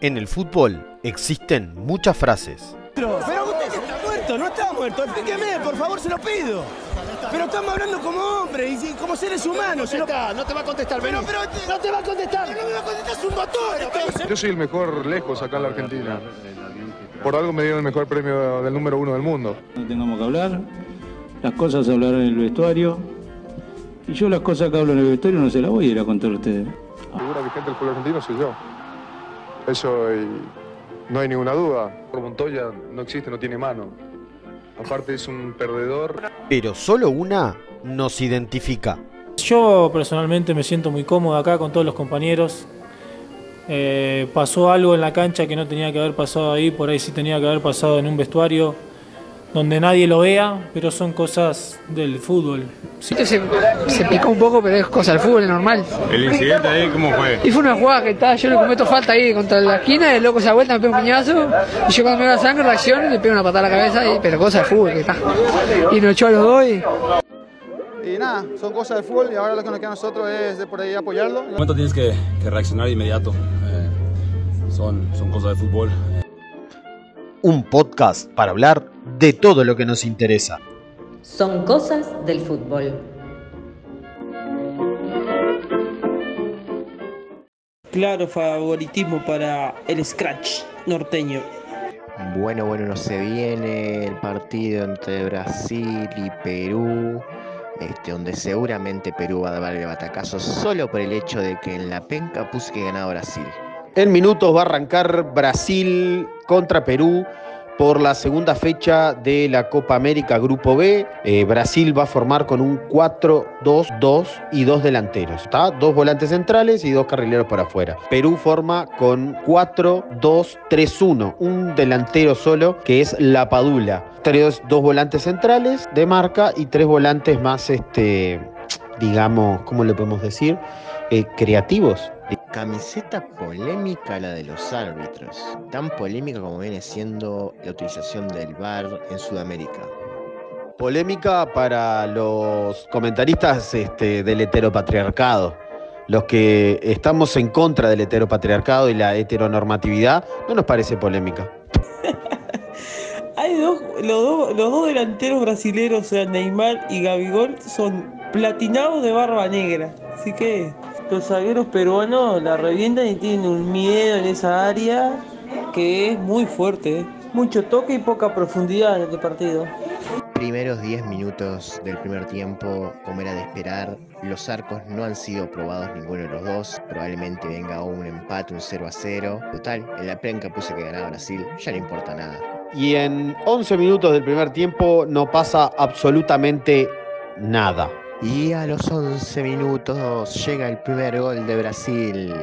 En el fútbol existen muchas frases. Pero usted está muerto, no está muerto. Explíqueme, por favor, se lo pido. Pero estamos hablando como hombres y como seres humanos. No, no te va a contestar, Pero, No te va a contestar. pero no me va a contestar, es un motor. Yo soy el mejor lejos acá en la Argentina. Por algo me dieron el mejor premio del número uno del mundo. No tengamos que hablar, las cosas se hablarán en el vestuario. Y yo las cosas que hablo en el vestuario no se las voy a ir a contar a ustedes. La figura vigente del fútbol argentino soy yo. Eso y no hay ninguna duda. Por Montoya no existe, no tiene mano. Aparte es un perdedor. Pero solo una nos identifica. Yo personalmente me siento muy cómodo acá con todos los compañeros. Eh, pasó algo en la cancha que no tenía que haber pasado ahí, por ahí sí tenía que haber pasado en un vestuario donde nadie lo vea, pero son cosas del fútbol. Sí. Se, se picó un poco, pero es cosa del fútbol, es normal. ¿El incidente ahí cómo fue? Y fue una jugada que estaba, yo le cometo falta ahí contra la esquina, el loco se da vuelta, me pega un piñazo, y yo cuando me da sangre reacciono y le pego una patada a la cabeza, y, pero cosa del fútbol que está. Y nos echó a los dos y... Y nada, son cosas del fútbol y ahora lo que nos queda a nosotros es de por ahí apoyarlo. En momento tienes que, que reaccionar de inmediato. Eh, son, son cosas de fútbol. Un podcast para hablar de todo lo que nos interesa. Son cosas del fútbol. Claro favoritismo para el scratch norteño. Bueno, bueno, no se viene el partido entre Brasil y Perú, este, donde seguramente Perú va a dar el batacazo solo por el hecho de que en la penca puse que ganaba Brasil. En minutos va a arrancar Brasil contra Perú por la segunda fecha de la Copa América Grupo B. Eh, Brasil va a formar con un 4-2-2 y dos delanteros. ¿está? Dos volantes centrales y dos carrileros por afuera. Perú forma con 4-2-3-1. Un delantero solo que es La Padula. Dos volantes centrales de marca y tres volantes más, este, digamos, ¿cómo le podemos decir? Eh, creativos. Camiseta polémica la de los árbitros, tan polémica como viene siendo la utilización del VAR en Sudamérica. Polémica para los comentaristas este, del heteropatriarcado. Los que estamos en contra del heteropatriarcado y la heteronormatividad, no nos parece polémica. Hay dos, los, dos, los dos delanteros brasileños, o sea, Neymar y Gabigol, son platinados de barba negra. Así que los zagueros peruanos la revientan y tienen un miedo en esa área que es muy fuerte. ¿eh? Mucho toque y poca profundidad en este partido. Primeros 10 minutos del primer tiempo, como era de esperar, los arcos no han sido probados ninguno de los dos. Probablemente venga un empate, un 0 a 0. Total, en la penca puse que ganaba Brasil, ya no importa nada. Y en 11 minutos del primer tiempo no pasa absolutamente nada. Y a los 11 minutos llega el primer gol de Brasil.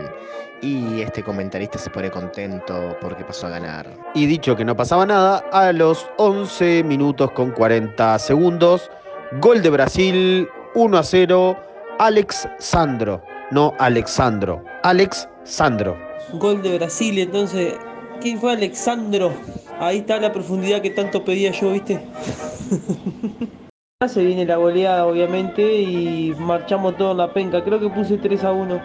Y este comentarista se pone contento porque pasó a ganar. Y dicho que no pasaba nada, a los 11 minutos con 40 segundos, gol de Brasil 1 a 0, Alex Sandro, no Alexandro, Alex Sandro. Gol de Brasil, entonces, ¿quién fue Alexandro? Ahí está la profundidad que tanto pedía yo, ¿viste? Se viene la goleada, obviamente, y marchamos todo en la penca. Creo que puse 3 a 1.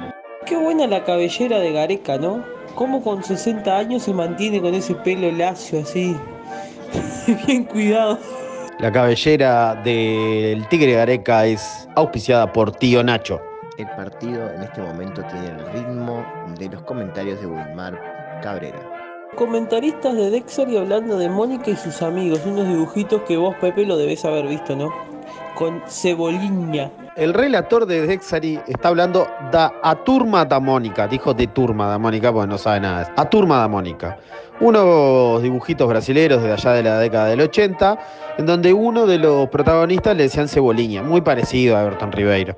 Qué buena la cabellera de Gareca, ¿no? Cómo con 60 años se mantiene con ese pelo lacio así. Bien cuidado. La cabellera del Tigre Gareca es auspiciada por Tío Nacho. El partido en este momento tiene el ritmo de los comentarios de Wilmar Cabrera. Comentaristas de Dexter y hablando de Mónica y sus amigos, unos dibujitos que vos, Pepe, lo debés haber visto, ¿no? Con cebolinha. El relator de Dexari está hablando da a turma da Mónica, dijo de turma da Mónica, porque no sabe nada. A turma da Mónica. Unos dibujitos brasileros de allá de la década del 80, en donde uno de los protagonistas le decían cebolinha, muy parecido a Everton Ribeiro.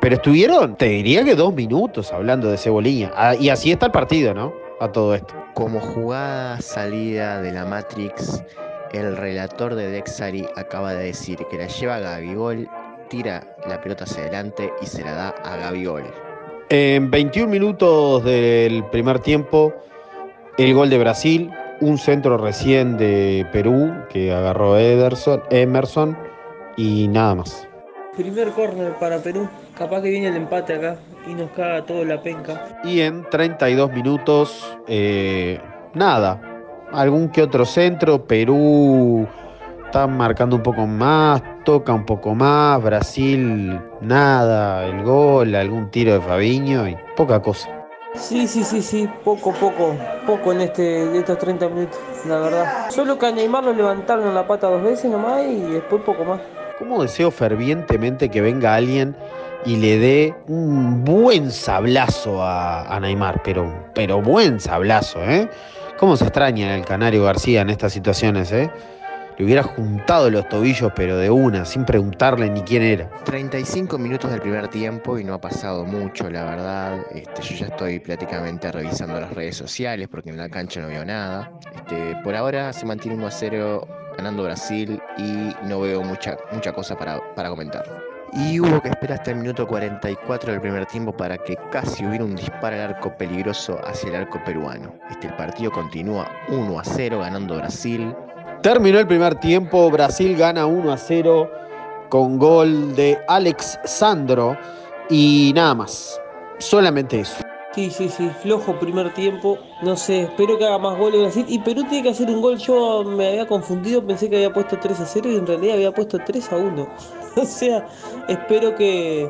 Pero estuvieron, te diría que dos minutos hablando de cebolinha. Ah, Y así está el partido, ¿no? A todo esto. Como jugada salida de la Matrix, el relator de Dexari acaba de decir que la lleva a Gabigol, tira la pelota hacia adelante y se la da a Gabigol. En 21 minutos del primer tiempo, el gol de Brasil, un centro recién de Perú que agarró Ederson, Emerson y nada más. Primer córner para Perú. Capaz que viene el empate acá y nos caga todo la penca. Y en 32 minutos, eh, nada. Algún que otro centro. Perú está marcando un poco más, toca un poco más. Brasil, nada. El gol, algún tiro de Fabiño y poca cosa. Sí, sí, sí, sí, poco, poco, poco en este, estos 30 minutos, la verdad. Solo que a Neymar lo levantaron la pata dos veces nomás y después poco más. ¿Cómo deseo fervientemente que venga alguien y le dé un buen sablazo a, a Neymar? Pero, pero buen sablazo, ¿eh? ¿Cómo se extraña el Canario García en estas situaciones, eh? Le hubiera juntado los tobillos, pero de una, sin preguntarle ni quién era. 35 minutos del primer tiempo y no ha pasado mucho, la verdad. Este, yo ya estoy prácticamente revisando las redes sociales porque en la cancha no veo nada. Este, por ahora se mantiene 1 a 0 ganando Brasil y no veo mucha, mucha cosa para, para comentar. Y hubo que esperar hasta el minuto 44 del primer tiempo para que casi hubiera un disparo al arco peligroso hacia el arco peruano. Este, el partido continúa 1 a 0 ganando Brasil. Terminó el primer tiempo, Brasil gana 1 a 0 con gol de Alex Sandro y nada más. Solamente eso. Sí, sí, sí, flojo primer tiempo. No sé, espero que haga más goles Brasil. Y Perú tiene que hacer un gol. Yo me había confundido, pensé que había puesto 3 a 0 y en realidad había puesto 3 a 1. o sea, espero que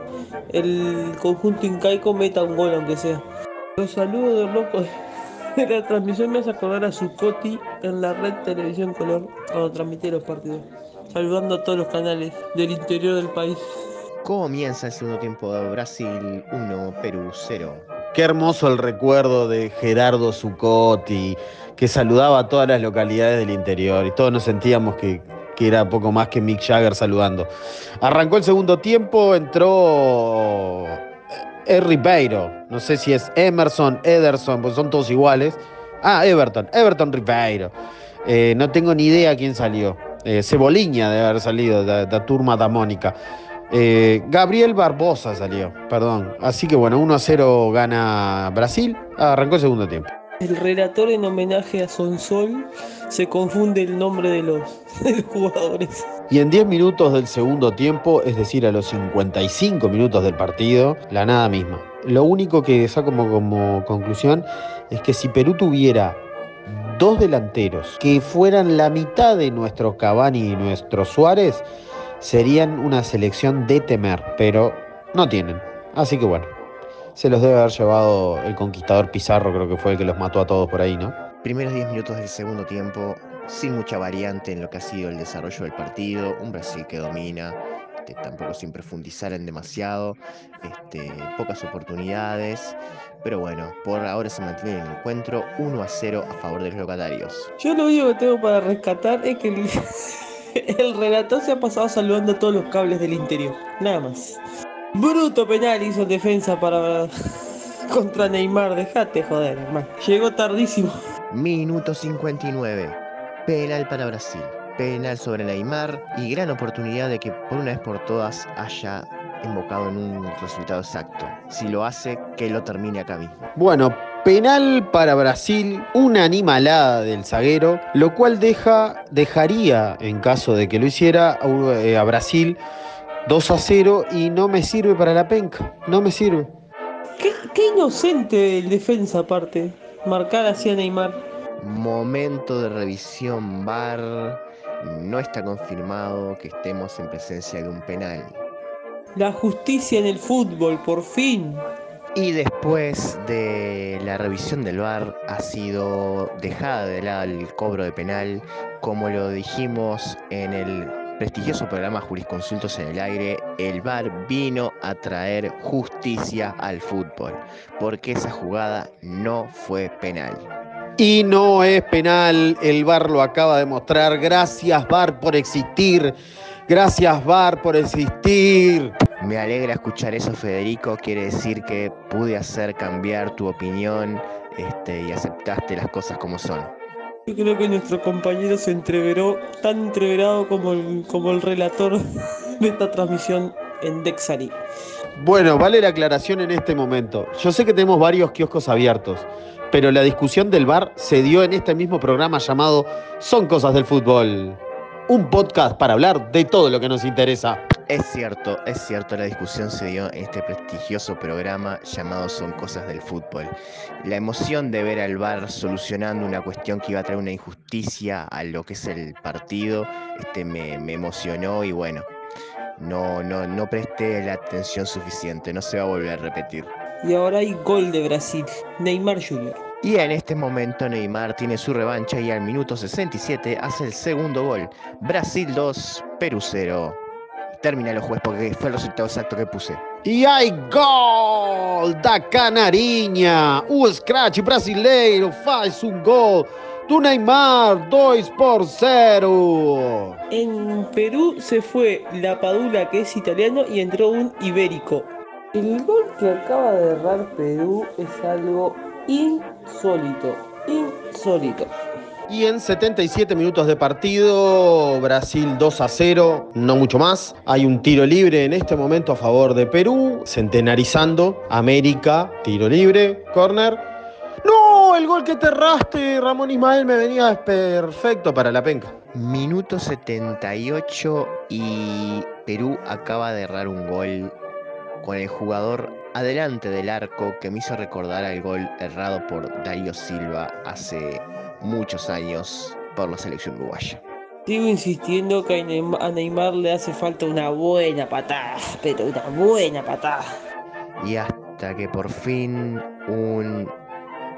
el conjunto incaico meta un gol, aunque sea. Los saludos, loco. La transmisión me hace acordar a Zucotti en la red Televisión Color cuando transmitía los partidos. Saludando a todos los canales del interior del país. Comienza el segundo tiempo de Brasil 1, Perú 0. Qué hermoso el recuerdo de Gerardo Zucotti, que saludaba a todas las localidades del interior y todos nos sentíamos que, que era poco más que Mick Jagger saludando. Arrancó el segundo tiempo, entró es Ribeiro. No sé si es Emerson, Ederson, pues son todos iguales. Ah, Everton, Everton Ribeiro. Eh, no tengo ni idea quién salió. Eh, Ceboliña debe haber salido, de la turma da Mónica. Eh, Gabriel Barbosa salió, perdón. Así que bueno, 1 a 0 gana Brasil. Arrancó el segundo tiempo. El relator en homenaje a Sonsol se confunde el nombre de los, de los jugadores. Y en 10 minutos del segundo tiempo, es decir, a los 55 minutos del partido, la nada misma. Lo único que saco como, como conclusión es que si Perú tuviera dos delanteros que fueran la mitad de nuestro Cavani y nuestro Suárez, serían una selección de temer, pero no tienen. Así que bueno, se los debe haber llevado el conquistador Pizarro, creo que fue el que los mató a todos por ahí, ¿no? Primeros 10 minutos del segundo tiempo, sin mucha variante en lo que ha sido el desarrollo del partido, un Brasil que domina, este, tampoco sin profundizar en demasiado, este, pocas oportunidades, pero bueno, por ahora se mantiene el encuentro 1 a 0 a favor de los locatarios. Yo lo único que tengo para rescatar es que el, el relator se ha pasado saludando a todos los cables del interior, nada más. Bruto penal hizo en defensa para contra Neymar, dejate joder, hermano. Llegó tardísimo. Minuto 59. Penal para Brasil. Penal sobre Neymar y gran oportunidad de que por una vez por todas haya invocado en un resultado exacto. Si lo hace, que lo termine acá mismo. Bueno, penal para Brasil, una animalada del zaguero, lo cual deja, dejaría, en caso de que lo hiciera, a, eh, a Brasil 2 a 0 y no me sirve para la penca, no me sirve. Qué, qué inocente el defensa aparte, marcar así a Neymar. Momento de revisión VAR. No está confirmado que estemos en presencia de un penal. La justicia en el fútbol, por fin. Y después de la revisión del VAR ha sido dejada de lado el cobro de penal, como lo dijimos en el prestigioso programa Jurisconsultos en el Aire, el VAR vino a traer justicia al fútbol, porque esa jugada no fue penal. Y no es penal, el VAR lo acaba de mostrar. Gracias VAR por existir. Gracias VAR por existir. Me alegra escuchar eso, Federico. Quiere decir que pude hacer cambiar tu opinión este, y aceptaste las cosas como son. Yo creo que nuestro compañero se entreveró, tan entreverado como el, como el relator de esta transmisión en Dexari. Bueno, vale la aclaración en este momento. Yo sé que tenemos varios kioscos abiertos, pero la discusión del bar se dio en este mismo programa llamado Son Cosas del Fútbol. Un podcast para hablar de todo lo que nos interesa. Es cierto, es cierto, la discusión se dio en este prestigioso programa llamado Son Cosas del Fútbol. La emoción de ver al VAR solucionando una cuestión que iba a traer una injusticia a lo que es el partido, este, me, me emocionó y bueno, no, no, no presté la atención suficiente, no se va a volver a repetir. Y ahora hay gol de Brasil, Neymar Jr. Y en este momento Neymar tiene su revancha y al minuto 67 hace el segundo gol. Brasil 2, Perú 0. Termina el juez porque fue el resultado exacto que puse. E aí, gol da Canarinha! O Scratch brasileiro faz um gol do Neymar, 2 por 0. En Perú se fue la Padula, que es italiano, y entró un ibérico. El gol que acaba de errar Perú es algo insólito, insólito. Y en 77 minutos de partido, Brasil 2 a 0, no mucho más. Hay un tiro libre en este momento a favor de Perú, centenarizando América, tiro libre, corner. No, el gol que te erraste, Ramón Ismael, me venía perfecto para la penca. Minuto 78 y Perú acaba de errar un gol con el jugador adelante del arco que me hizo recordar al gol errado por Darío Silva hace muchos años por la selección uruguaya. Sigo insistiendo que a Neymar le hace falta una buena patada, pero una buena patada. Y hasta que por fin un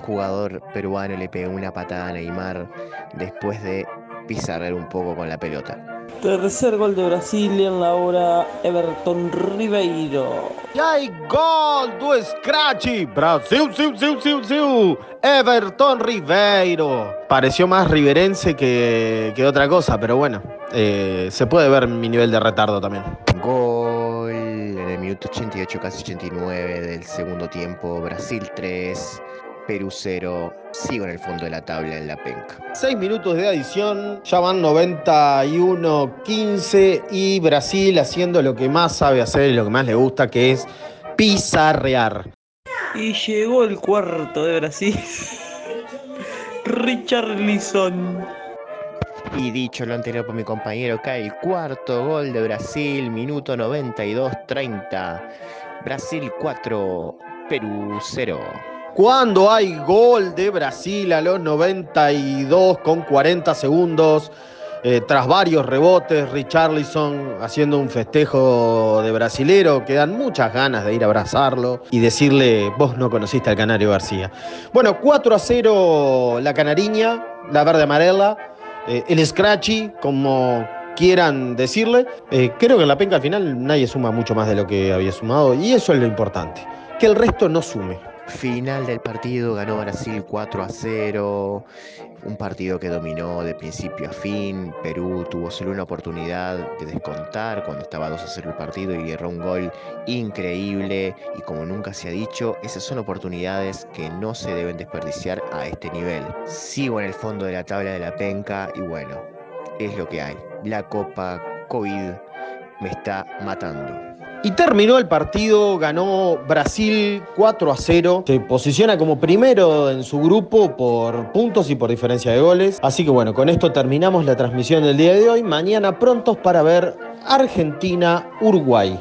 jugador peruano le pegó una patada a Neymar después de pizarrar un poco con la pelota. Tercer gol de Brasil en la hora Everton Ribeiro. E aí, gol do Scratch! Brasil, sil, sil, sil, sil. Everton Ribeiro. Pareció más riverense que, que otra cosa, pero bueno, eh, se puede ver mi nivel de retardo también. Gol en el minuto 88, casi 89 del segundo tiempo. Brasil 3, Perú 0. Sigo en el fondo de la tabla en la penca. 6 minutos de adición, ya van 91-15 y Brasil haciendo lo que más sabe hacer y lo que más le gusta, que es pizarrear. Y llegó el cuarto de Brasil. Richard Lisson. Y dicho lo anterior por mi compañero, cae el cuarto gol de Brasil, minuto 92-30. Brasil 4, Perú 0. Cuando hay gol de Brasil a los 92 con 40 segundos, eh, tras varios rebotes, Richarlison haciendo un festejo de brasilero, que dan muchas ganas de ir a abrazarlo y decirle, vos no conociste al Canario García. Bueno, 4 a 0 la Canariña, la verde amarela, eh, el Scratchy, como quieran decirle. Eh, creo que en la penca al final nadie suma mucho más de lo que había sumado y eso es lo importante, que el resto no sume. Final del partido ganó Brasil 4 a 0, un partido que dominó de principio a fin. Perú tuvo solo una oportunidad de descontar cuando estaba 2 a 0 el partido y erró un gol increíble. Y como nunca se ha dicho, esas son oportunidades que no se deben desperdiciar a este nivel. Sigo en el fondo de la tabla de la penca y bueno, es lo que hay. La Copa COVID me está matando. Y terminó el partido, ganó Brasil 4 a 0. Se posiciona como primero en su grupo por puntos y por diferencia de goles. Así que bueno, con esto terminamos la transmisión del día de hoy. Mañana prontos para ver Argentina-Uruguay.